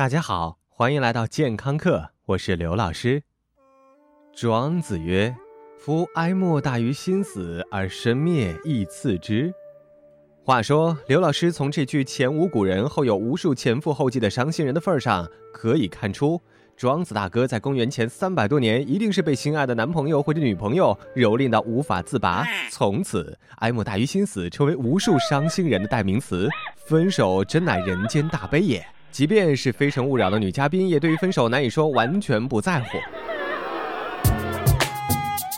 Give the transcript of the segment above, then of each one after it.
大家好，欢迎来到健康课，我是刘老师。庄子曰：“夫哀莫大于心死，而生灭亦次之。”话说，刘老师从这句前无古人后有无数前赴后继的伤心人的份上，可以看出，庄子大哥在公元前三百多年，一定是被心爱的男朋友或者女朋友蹂躏到无法自拔，从此哀莫大于心死成为无数伤心人的代名词。分手真乃人间大悲也。即便是非诚勿扰的女嘉宾，也对于分手难以说完全不在乎。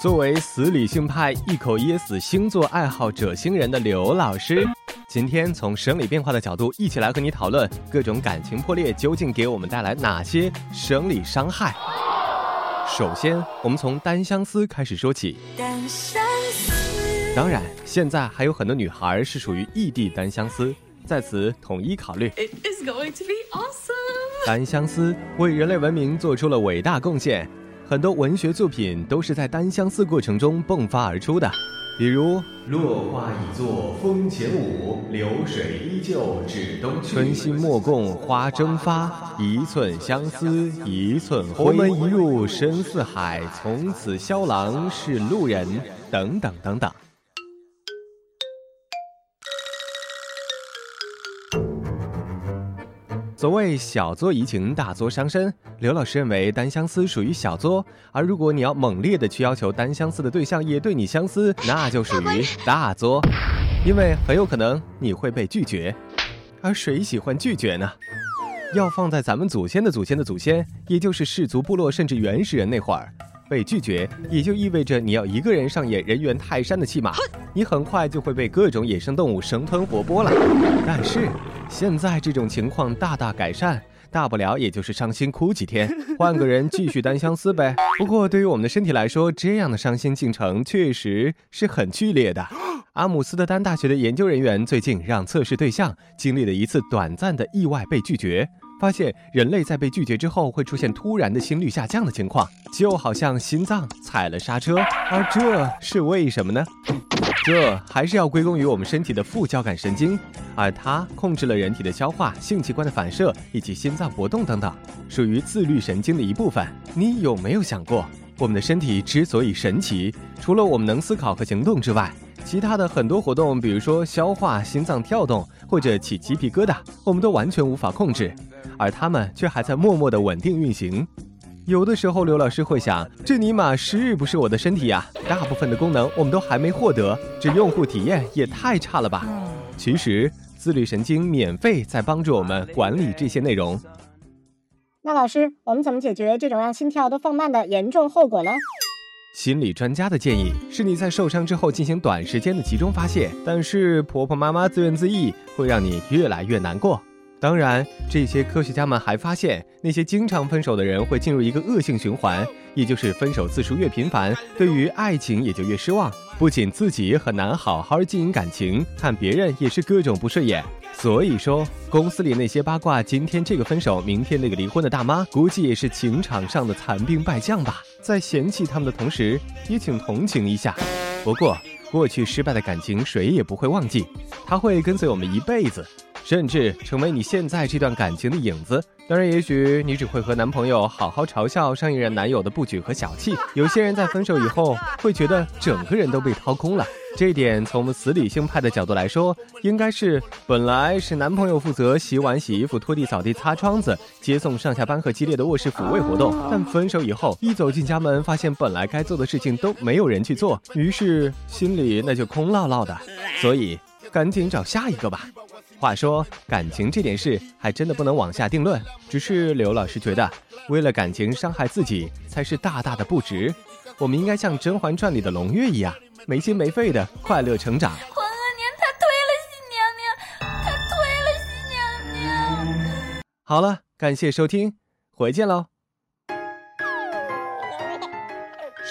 作为死理性派一口噎死星座爱好者星人的刘老师，今天从生理变化的角度，一起来和你讨论各种感情破裂究竟给我们带来哪些生理伤害。首先，我们从单相思开始说起。单相思。当然，现在还有很多女孩是属于异地单相思。在此统一考虑。单相思为人类文明做出了伟大贡献，很多文学作品都是在单相思过程中迸发而出的，比如“落花已作风前舞，流水依旧指东去。春心莫共花争发，一寸相思一寸灰。鸿门一入深似海，从此萧郎是路人。”等等等等。所谓小作怡情，大作伤身。刘老师认为单相思属于小作，而如果你要猛烈的去要求单相思的对象也对你相思，那就属于大作，因为很有可能你会被拒绝。而谁喜欢拒绝呢？要放在咱们祖先的祖先的祖先，也就是氏族部落甚至原始人那会儿。被拒绝，也就意味着你要一个人上演人猿泰山的戏码，你很快就会被各种野生动物生吞活剥了。但是现在这种情况大大改善，大不了也就是伤心哭几天，换个人继续单相思呗。不过对于我们的身体来说，这样的伤心进程确实是很剧烈的。阿姆斯特丹大学的研究人员最近让测试对象经历了一次短暂的意外被拒绝。发现人类在被拒绝之后会出现突然的心率下降的情况，就好像心脏踩了刹车，而这是为什么呢？这还是要归功于我们身体的副交感神经，而它控制了人体的消化、性器官的反射以及心脏搏动等等，属于自律神经的一部分。你有没有想过，我们的身体之所以神奇，除了我们能思考和行动之外，其他的很多活动，比如说消化、心脏跳动或者起鸡皮疙瘩，我们都完全无法控制。而他们却还在默默的稳定运行。有的时候，刘老师会想，这尼玛是不是我的身体呀？大部分的功能我们都还没获得，这用户体验也太差了吧？其实，自律神经免费在帮助我们管理这些内容。那老师，我们怎么解决这种让心跳都放慢的严重后果呢？心理专家的建议是你在受伤之后进行短时间的集中发泄，但是婆婆妈妈自怨自艾会让你越来越难过。当然，这些科学家们还发现，那些经常分手的人会进入一个恶性循环，也就是分手次数越频繁，对于爱情也就越失望。不仅自己很难好好经营感情，看别人也是各种不顺眼。所以说，公司里那些八卦今天这个分手，明天那个离婚的大妈，估计也是情场上的残兵败将吧。在嫌弃他们的同时，也请同情一下。不过，过去失败的感情谁也不会忘记，它会跟随我们一辈子。甚至成为你现在这段感情的影子。当然，也许你只会和男朋友好好嘲笑上一任男友的不举和小气。有些人在分手以后会觉得整个人都被掏空了。这一点从我们死理性派的角度来说，应该是本来是男朋友负责洗碗、洗衣服、拖地、扫地、擦窗子、接送上下班和激烈的卧室抚慰活动，但分手以后一走进家门，发现本来该做的事情都没有人去做，于是心里那就空落落的。所以赶紧找下一个吧。话说感情这点事还真的不能往下定论，只是刘老师觉得，为了感情伤害自己才是大大的不值。我们应该像《甄嬛传》里的胧月一样，没心没肺的快乐成长。皇额娘他推了新娘娘，他推了新娘娘。好了，感谢收听，回见喽。